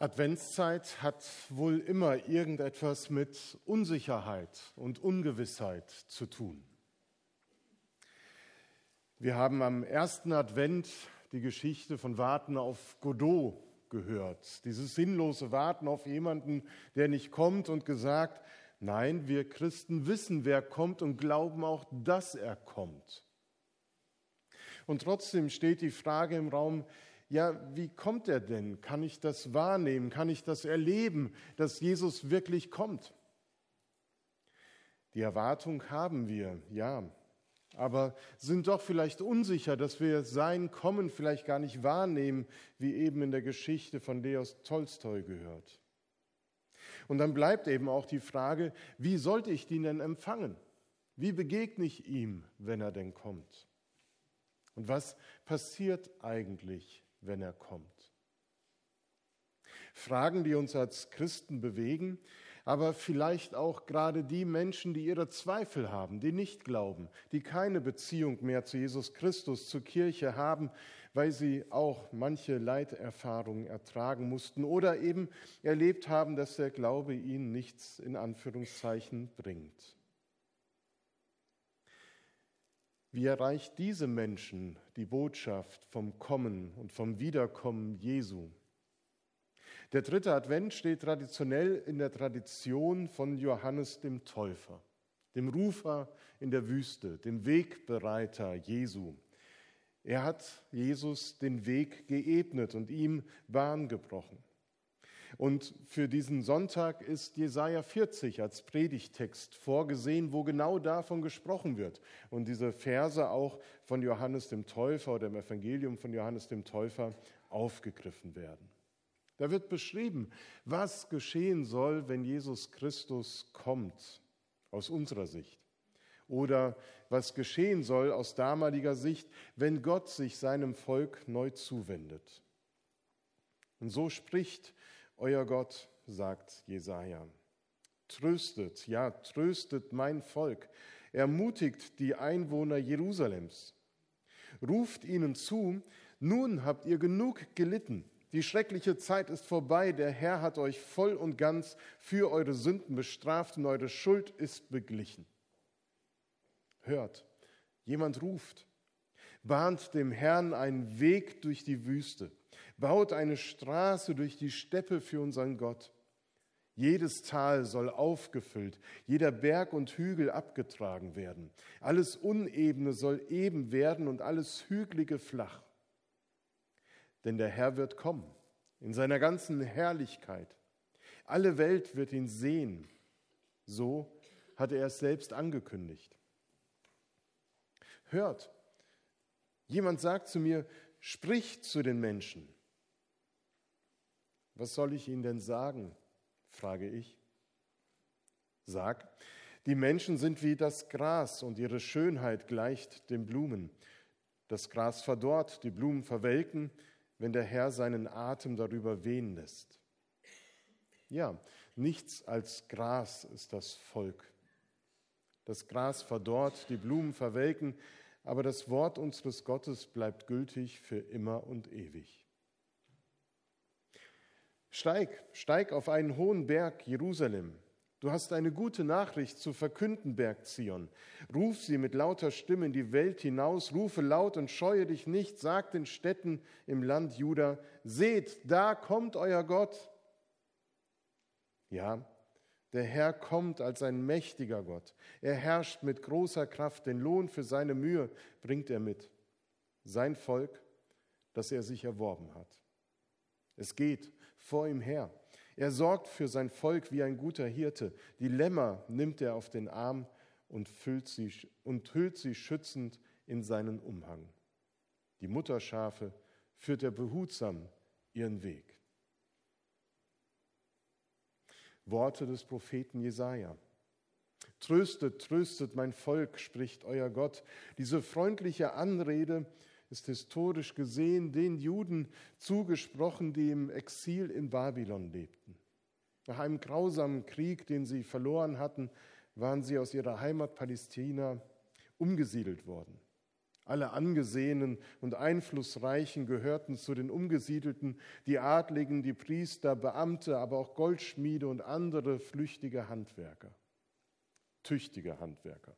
Adventszeit hat wohl immer irgendetwas mit Unsicherheit und Ungewissheit zu tun. Wir haben am ersten Advent die Geschichte von Warten auf Godot gehört. Dieses sinnlose Warten auf jemanden, der nicht kommt und gesagt, nein, wir Christen wissen, wer kommt und glauben auch, dass er kommt. Und trotzdem steht die Frage im Raum, ja, wie kommt er denn? Kann ich das wahrnehmen? Kann ich das erleben, dass Jesus wirklich kommt? Die Erwartung haben wir, ja, aber sind doch vielleicht unsicher, dass wir sein Kommen vielleicht gar nicht wahrnehmen, wie eben in der Geschichte von Leos Tolstoi gehört. Und dann bleibt eben auch die Frage, wie sollte ich den denn empfangen? Wie begegne ich ihm, wenn er denn kommt? Und was passiert eigentlich, wenn er kommt. Fragen, die uns als Christen bewegen, aber vielleicht auch gerade die Menschen, die ihre Zweifel haben, die nicht glauben, die keine Beziehung mehr zu Jesus Christus, zur Kirche haben, weil sie auch manche Leiterfahrungen ertragen mussten oder eben erlebt haben, dass der Glaube ihnen nichts in Anführungszeichen bringt. Wie erreicht diese Menschen die Botschaft vom Kommen und vom Wiederkommen Jesu? Der dritte Advent steht traditionell in der Tradition von Johannes dem Täufer, dem Rufer in der Wüste, dem Wegbereiter Jesu. Er hat Jesus den Weg geebnet und ihm Bahn gebrochen. Und für diesen Sonntag ist Jesaja 40 als Predigtext vorgesehen, wo genau davon gesprochen wird. Und diese Verse auch von Johannes dem Täufer oder im Evangelium von Johannes dem Täufer aufgegriffen werden. Da wird beschrieben, was geschehen soll, wenn Jesus Christus kommt, aus unserer Sicht. Oder was geschehen soll aus damaliger Sicht, wenn Gott sich seinem Volk neu zuwendet. Und so spricht euer Gott, sagt Jesaja. Tröstet, ja, tröstet mein Volk, ermutigt die Einwohner Jerusalems. Ruft ihnen zu, nun habt ihr genug gelitten. Die schreckliche Zeit ist vorbei. Der Herr hat euch voll und ganz für eure Sünden bestraft und eure Schuld ist beglichen. Hört, jemand ruft, bahnt dem Herrn einen Weg durch die Wüste baut eine Straße durch die Steppe für unseren Gott. Jedes Tal soll aufgefüllt, jeder Berg und Hügel abgetragen werden. Alles Unebene soll eben werden und alles Hügelige flach. Denn der Herr wird kommen in seiner ganzen Herrlichkeit. Alle Welt wird ihn sehen. So hatte er es selbst angekündigt. Hört, jemand sagt zu mir, spricht zu den Menschen. Was soll ich ihnen denn sagen? frage ich. Sag, die Menschen sind wie das Gras und ihre Schönheit gleicht den Blumen. Das Gras verdorrt, die Blumen verwelken, wenn der Herr seinen Atem darüber wehen lässt. Ja, nichts als Gras ist das Volk. Das Gras verdorrt, die Blumen verwelken, aber das Wort unseres Gottes bleibt gültig für immer und ewig. Steig, steig auf einen hohen Berg, Jerusalem. Du hast eine gute Nachricht zu verkünden, Berg Zion. Ruf sie mit lauter Stimme in die Welt hinaus, rufe laut und scheue dich nicht, sag den Städten im Land Juda, seht, da kommt euer Gott. Ja, der Herr kommt als ein mächtiger Gott. Er herrscht mit großer Kraft, den Lohn für seine Mühe bringt er mit. Sein Volk, das er sich erworben hat. Es geht vor ihm her. Er sorgt für sein Volk wie ein guter Hirte. Die Lämmer nimmt er auf den Arm und, füllt sie, und hüllt sie schützend in seinen Umhang. Die Mutterschafe führt er behutsam ihren Weg. Worte des Propheten Jesaja. Tröstet, tröstet mein Volk, spricht euer Gott. Diese freundliche Anrede ist historisch gesehen den Juden zugesprochen, die im Exil in Babylon lebten. Nach einem grausamen Krieg, den sie verloren hatten, waren sie aus ihrer Heimat Palästina umgesiedelt worden. Alle Angesehenen und Einflussreichen gehörten zu den Umgesiedelten, die Adligen, die Priester, Beamte, aber auch Goldschmiede und andere flüchtige Handwerker, tüchtige Handwerker.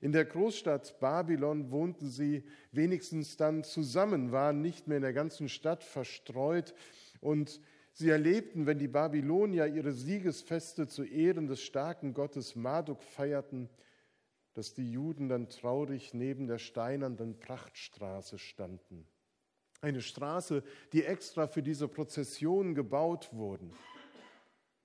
In der Großstadt Babylon wohnten sie wenigstens dann zusammen, waren nicht mehr in der ganzen Stadt verstreut und sie erlebten, wenn die Babylonier ihre Siegesfeste zu Ehren des starken Gottes Marduk feierten, dass die Juden dann traurig neben der steinernen Prachtstraße standen. Eine Straße, die extra für diese Prozession gebaut wurde.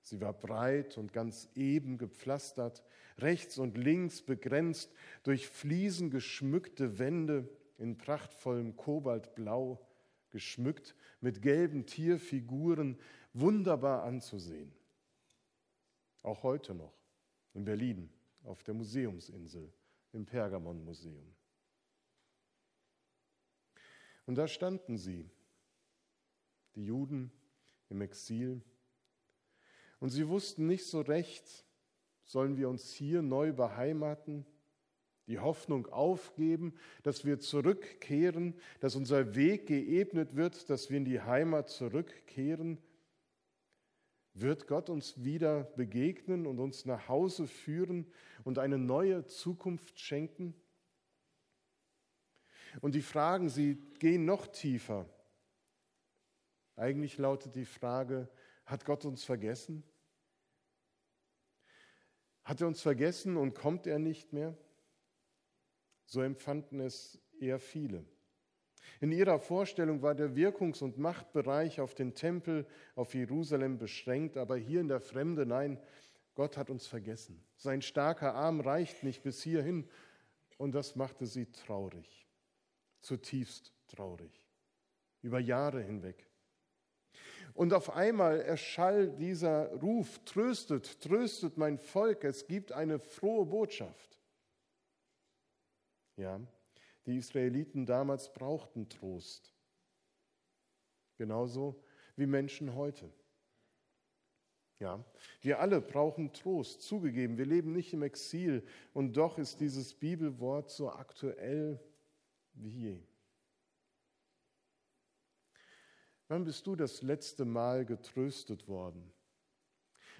Sie war breit und ganz eben gepflastert, rechts und links begrenzt durch Fliesen geschmückte Wände in prachtvollem Kobaltblau, geschmückt mit gelben Tierfiguren, wunderbar anzusehen. Auch heute noch in Berlin auf der Museumsinsel im Pergamon-Museum. Und da standen sie, die Juden im Exil, und sie wussten nicht so recht, sollen wir uns hier neu beheimaten, die Hoffnung aufgeben, dass wir zurückkehren, dass unser Weg geebnet wird, dass wir in die Heimat zurückkehren? Wird Gott uns wieder begegnen und uns nach Hause führen und eine neue Zukunft schenken? Und die Fragen, sie gehen noch tiefer. Eigentlich lautet die Frage, hat Gott uns vergessen? Hat er uns vergessen und kommt er nicht mehr? So empfanden es eher viele. In ihrer Vorstellung war der Wirkungs- und Machtbereich auf den Tempel, auf Jerusalem beschränkt, aber hier in der Fremde, nein, Gott hat uns vergessen. Sein starker Arm reicht nicht bis hierhin und das machte sie traurig, zutiefst traurig, über Jahre hinweg. Und auf einmal erschallt dieser Ruf, tröstet, tröstet mein Volk, es gibt eine frohe Botschaft. Ja, die Israeliten damals brauchten Trost. Genauso wie Menschen heute. Ja, wir alle brauchen Trost, zugegeben. Wir leben nicht im Exil und doch ist dieses Bibelwort so aktuell wie je. Wann bist du das letzte Mal getröstet worden?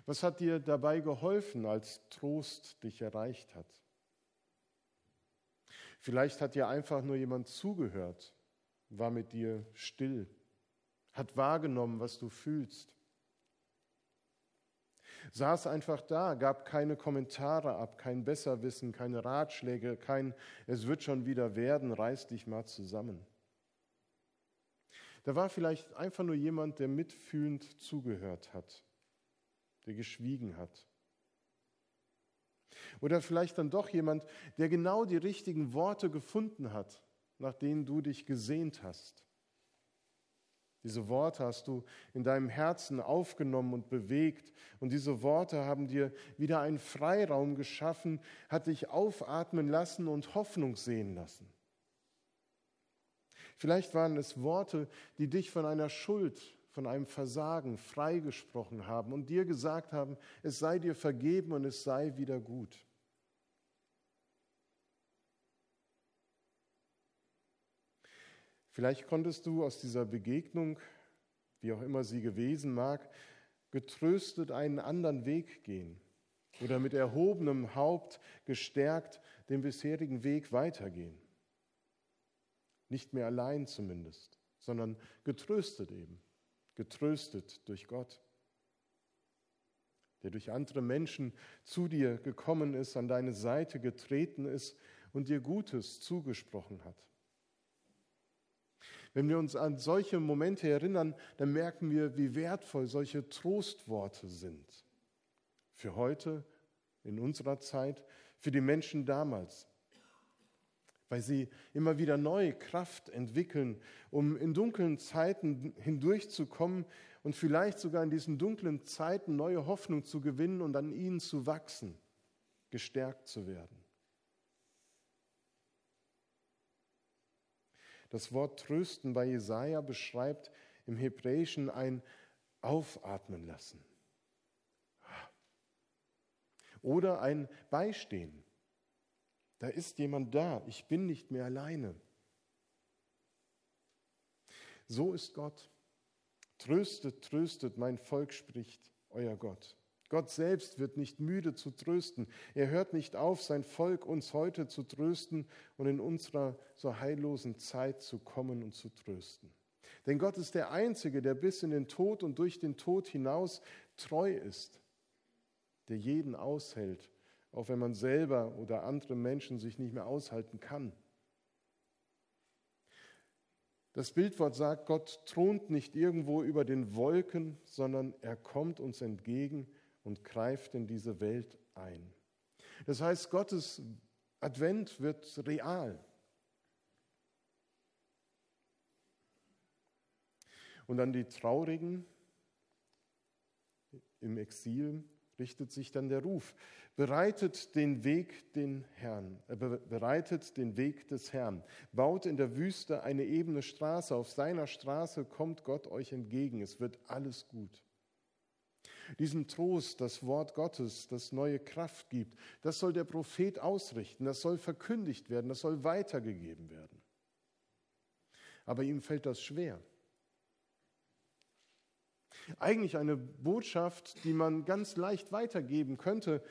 Was hat dir dabei geholfen, als Trost dich erreicht hat? Vielleicht hat dir einfach nur jemand zugehört, war mit dir still, hat wahrgenommen, was du fühlst. Saß einfach da, gab keine Kommentare ab, kein Besserwissen, keine Ratschläge, kein Es wird schon wieder werden, reiß dich mal zusammen. Da war vielleicht einfach nur jemand, der mitfühlend zugehört hat, der geschwiegen hat. Oder vielleicht dann doch jemand, der genau die richtigen Worte gefunden hat, nach denen du dich gesehnt hast. Diese Worte hast du in deinem Herzen aufgenommen und bewegt. Und diese Worte haben dir wieder einen Freiraum geschaffen, hat dich aufatmen lassen und Hoffnung sehen lassen. Vielleicht waren es Worte, die dich von einer Schuld, von einem Versagen freigesprochen haben und dir gesagt haben, es sei dir vergeben und es sei wieder gut. Vielleicht konntest du aus dieser Begegnung, wie auch immer sie gewesen mag, getröstet einen anderen Weg gehen oder mit erhobenem Haupt gestärkt den bisherigen Weg weitergehen. Nicht mehr allein zumindest, sondern getröstet eben, getröstet durch Gott, der durch andere Menschen zu dir gekommen ist, an deine Seite getreten ist und dir Gutes zugesprochen hat. Wenn wir uns an solche Momente erinnern, dann merken wir, wie wertvoll solche Trostworte sind. Für heute, in unserer Zeit, für die Menschen damals weil sie immer wieder neue Kraft entwickeln, um in dunklen Zeiten hindurchzukommen und vielleicht sogar in diesen dunklen Zeiten neue Hoffnung zu gewinnen und an ihnen zu wachsen, gestärkt zu werden. Das Wort trösten bei Jesaja beschreibt im Hebräischen ein Aufatmen lassen oder ein Beistehen. Da ist jemand da. Ich bin nicht mehr alleine. So ist Gott. Tröstet, tröstet, mein Volk spricht, euer Gott. Gott selbst wird nicht müde zu trösten. Er hört nicht auf, sein Volk uns heute zu trösten und in unserer so heillosen Zeit zu kommen und zu trösten. Denn Gott ist der Einzige, der bis in den Tod und durch den Tod hinaus treu ist, der jeden aushält, auch wenn man selber oder andere Menschen sich nicht mehr aushalten kann. Das Bildwort sagt, Gott thront nicht irgendwo über den Wolken, sondern er kommt uns entgegen und greift in diese Welt ein. Das heißt, Gottes Advent wird real. Und an die Traurigen im Exil richtet sich dann der Ruf. Bereitet den Weg den Herrn, äh, bereitet den Weg des Herrn. Baut in der Wüste eine ebene Straße. Auf seiner Straße kommt Gott euch entgegen. Es wird alles gut. Diesen Trost, das Wort Gottes, das neue Kraft gibt, das soll der Prophet ausrichten, das soll verkündigt werden, das soll weitergegeben werden. Aber ihm fällt das schwer. Eigentlich eine Botschaft, die man ganz leicht weitergeben könnte,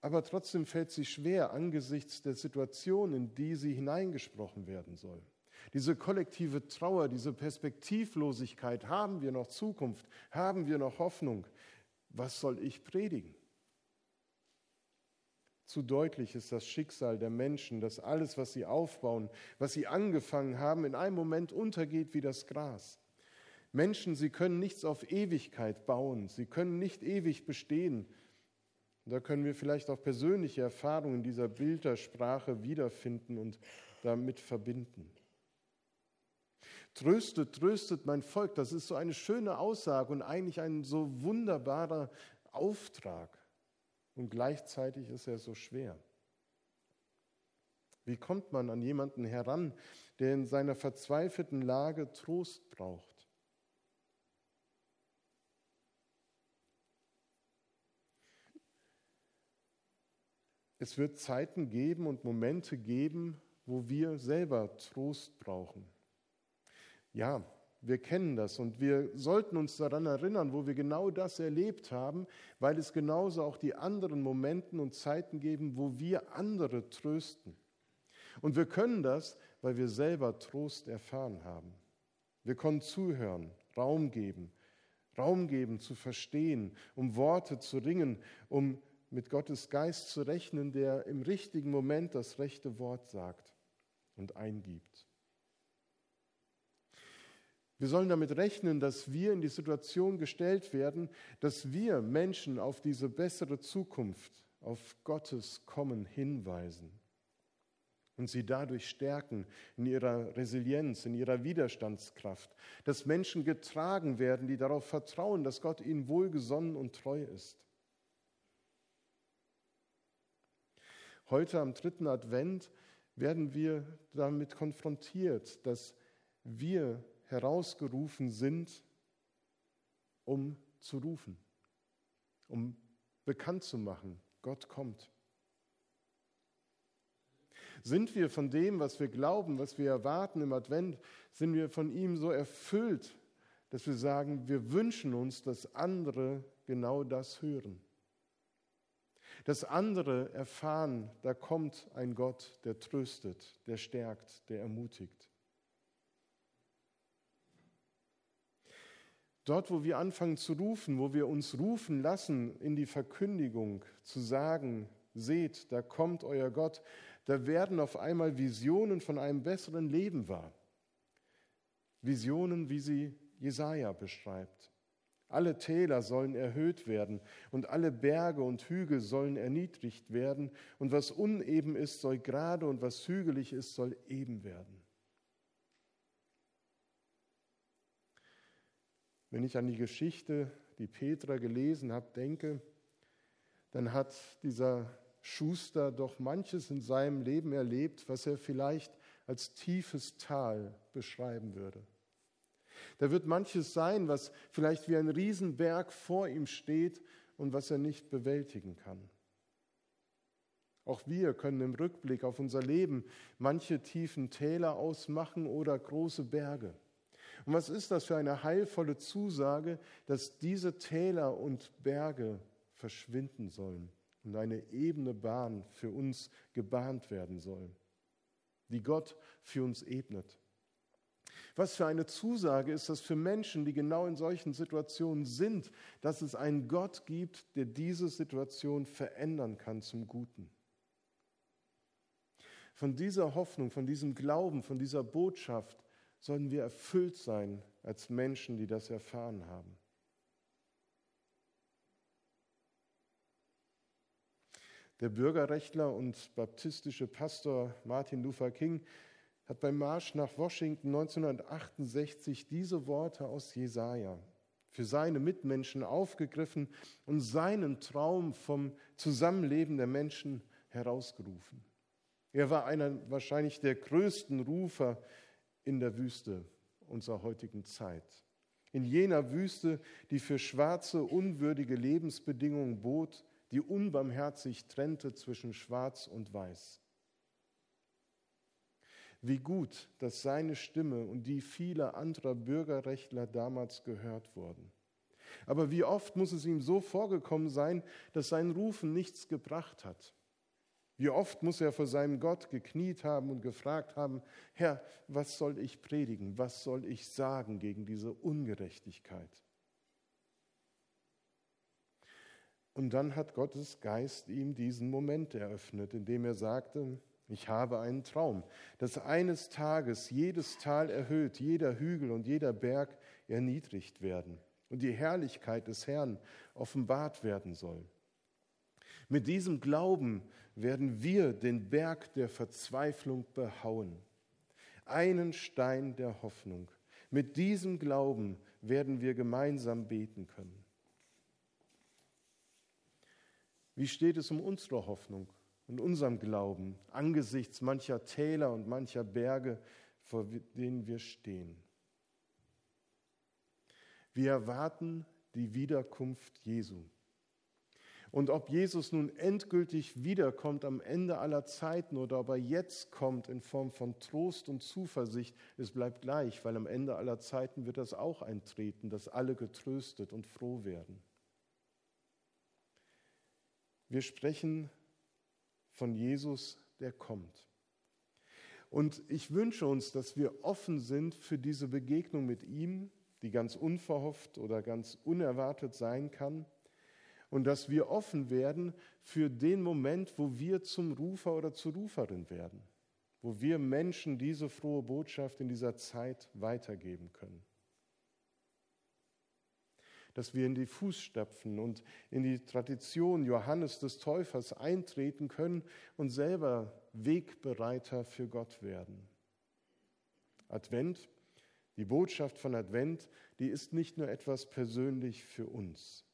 aber trotzdem fällt sie schwer angesichts der Situation, in die sie hineingesprochen werden soll. Diese kollektive Trauer, diese Perspektivlosigkeit, haben wir noch Zukunft, haben wir noch Hoffnung? Was soll ich predigen? Zu deutlich ist das Schicksal der Menschen, dass alles, was sie aufbauen, was sie angefangen haben, in einem Moment untergeht wie das Gras. Menschen, sie können nichts auf Ewigkeit bauen, sie können nicht ewig bestehen. Da können wir vielleicht auch persönliche Erfahrungen dieser Bildersprache wiederfinden und damit verbinden. Tröstet, tröstet mein Volk, das ist so eine schöne Aussage und eigentlich ein so wunderbarer Auftrag. Und gleichzeitig ist er so schwer. Wie kommt man an jemanden heran, der in seiner verzweifelten Lage Trost braucht? Es wird Zeiten geben und Momente geben, wo wir selber Trost brauchen. Ja, wir kennen das und wir sollten uns daran erinnern, wo wir genau das erlebt haben, weil es genauso auch die anderen Momente und Zeiten geben, wo wir andere trösten. Und wir können das, weil wir selber Trost erfahren haben. Wir können zuhören, Raum geben, Raum geben zu verstehen, um Worte zu ringen, um mit Gottes Geist zu rechnen, der im richtigen Moment das rechte Wort sagt und eingibt. Wir sollen damit rechnen, dass wir in die Situation gestellt werden, dass wir Menschen auf diese bessere Zukunft, auf Gottes Kommen hinweisen und sie dadurch stärken in ihrer Resilienz, in ihrer Widerstandskraft, dass Menschen getragen werden, die darauf vertrauen, dass Gott ihnen wohlgesonnen und treu ist. Heute am dritten Advent werden wir damit konfrontiert, dass wir herausgerufen sind, um zu rufen, um bekannt zu machen, Gott kommt. Sind wir von dem, was wir glauben, was wir erwarten im Advent, sind wir von ihm so erfüllt, dass wir sagen, wir wünschen uns, dass andere genau das hören dass andere erfahren, da kommt ein Gott, der tröstet, der stärkt, der ermutigt. Dort, wo wir anfangen zu rufen, wo wir uns rufen lassen in die Verkündigung, zu sagen, seht, da kommt euer Gott, da werden auf einmal Visionen von einem besseren Leben wahr. Visionen, wie sie Jesaja beschreibt. Alle Täler sollen erhöht werden und alle Berge und Hügel sollen erniedrigt werden und was uneben ist, soll gerade und was hügelig ist, soll eben werden. Wenn ich an die Geschichte, die Petra gelesen habe, denke, dann hat dieser Schuster doch manches in seinem Leben erlebt, was er vielleicht als tiefes Tal beschreiben würde. Da wird manches sein, was vielleicht wie ein Riesenberg vor ihm steht und was er nicht bewältigen kann. Auch wir können im Rückblick auf unser Leben manche tiefen Täler ausmachen oder große Berge. Und was ist das für eine heilvolle Zusage, dass diese Täler und Berge verschwinden sollen und eine ebene Bahn für uns gebahnt werden soll, die Gott für uns ebnet. Was für eine Zusage ist das für Menschen, die genau in solchen Situationen sind, dass es einen Gott gibt, der diese Situation verändern kann zum Guten. Von dieser Hoffnung, von diesem Glauben, von dieser Botschaft sollen wir erfüllt sein als Menschen, die das erfahren haben. Der Bürgerrechtler und baptistische Pastor Martin Luther King hat beim Marsch nach Washington 1968 diese Worte aus Jesaja für seine Mitmenschen aufgegriffen und seinen Traum vom Zusammenleben der Menschen herausgerufen. Er war einer wahrscheinlich der größten Rufer in der Wüste unserer heutigen Zeit. In jener Wüste, die für schwarze, unwürdige Lebensbedingungen bot, die unbarmherzig trennte zwischen Schwarz und Weiß. Wie gut, dass seine Stimme und die vieler anderer Bürgerrechtler damals gehört wurden. Aber wie oft muss es ihm so vorgekommen sein, dass sein Rufen nichts gebracht hat? Wie oft muss er vor seinem Gott gekniet haben und gefragt haben, Herr, was soll ich predigen, was soll ich sagen gegen diese Ungerechtigkeit? Und dann hat Gottes Geist ihm diesen Moment eröffnet, indem er sagte, ich habe einen Traum, dass eines Tages jedes Tal erhöht, jeder Hügel und jeder Berg erniedrigt werden und die Herrlichkeit des Herrn offenbart werden soll. Mit diesem Glauben werden wir den Berg der Verzweiflung behauen, einen Stein der Hoffnung. Mit diesem Glauben werden wir gemeinsam beten können. Wie steht es um unsere Hoffnung und unserem Glauben angesichts mancher Täler und mancher Berge, vor denen wir stehen? Wir erwarten die Wiederkunft Jesu. Und ob Jesus nun endgültig wiederkommt am Ende aller Zeiten oder ob er jetzt kommt in Form von Trost und Zuversicht, es bleibt gleich, weil am Ende aller Zeiten wird das auch eintreten, dass alle getröstet und froh werden. Wir sprechen von Jesus, der kommt. Und ich wünsche uns, dass wir offen sind für diese Begegnung mit ihm, die ganz unverhofft oder ganz unerwartet sein kann und dass wir offen werden für den Moment, wo wir zum Rufer oder zur Ruferin werden, wo wir Menschen diese frohe Botschaft in dieser Zeit weitergeben können. Dass wir in die Fußstapfen und in die Tradition Johannes des Täufers eintreten können und selber Wegbereiter für Gott werden. Advent, die Botschaft von Advent, die ist nicht nur etwas persönlich für uns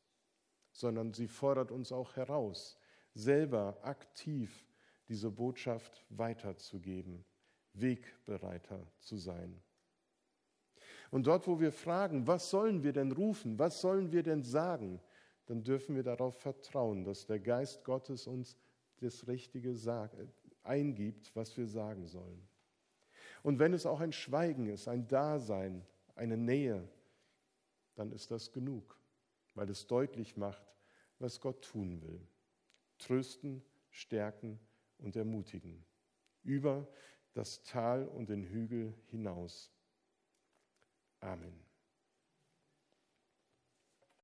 sondern sie fordert uns auch heraus, selber aktiv diese Botschaft weiterzugeben, Wegbereiter zu sein. Und dort, wo wir fragen, was sollen wir denn rufen, was sollen wir denn sagen, dann dürfen wir darauf vertrauen, dass der Geist Gottes uns das Richtige eingibt, was wir sagen sollen. Und wenn es auch ein Schweigen ist, ein Dasein, eine Nähe, dann ist das genug weil es deutlich macht, was Gott tun will. Trösten, stärken und ermutigen. Über das Tal und den Hügel hinaus. Amen.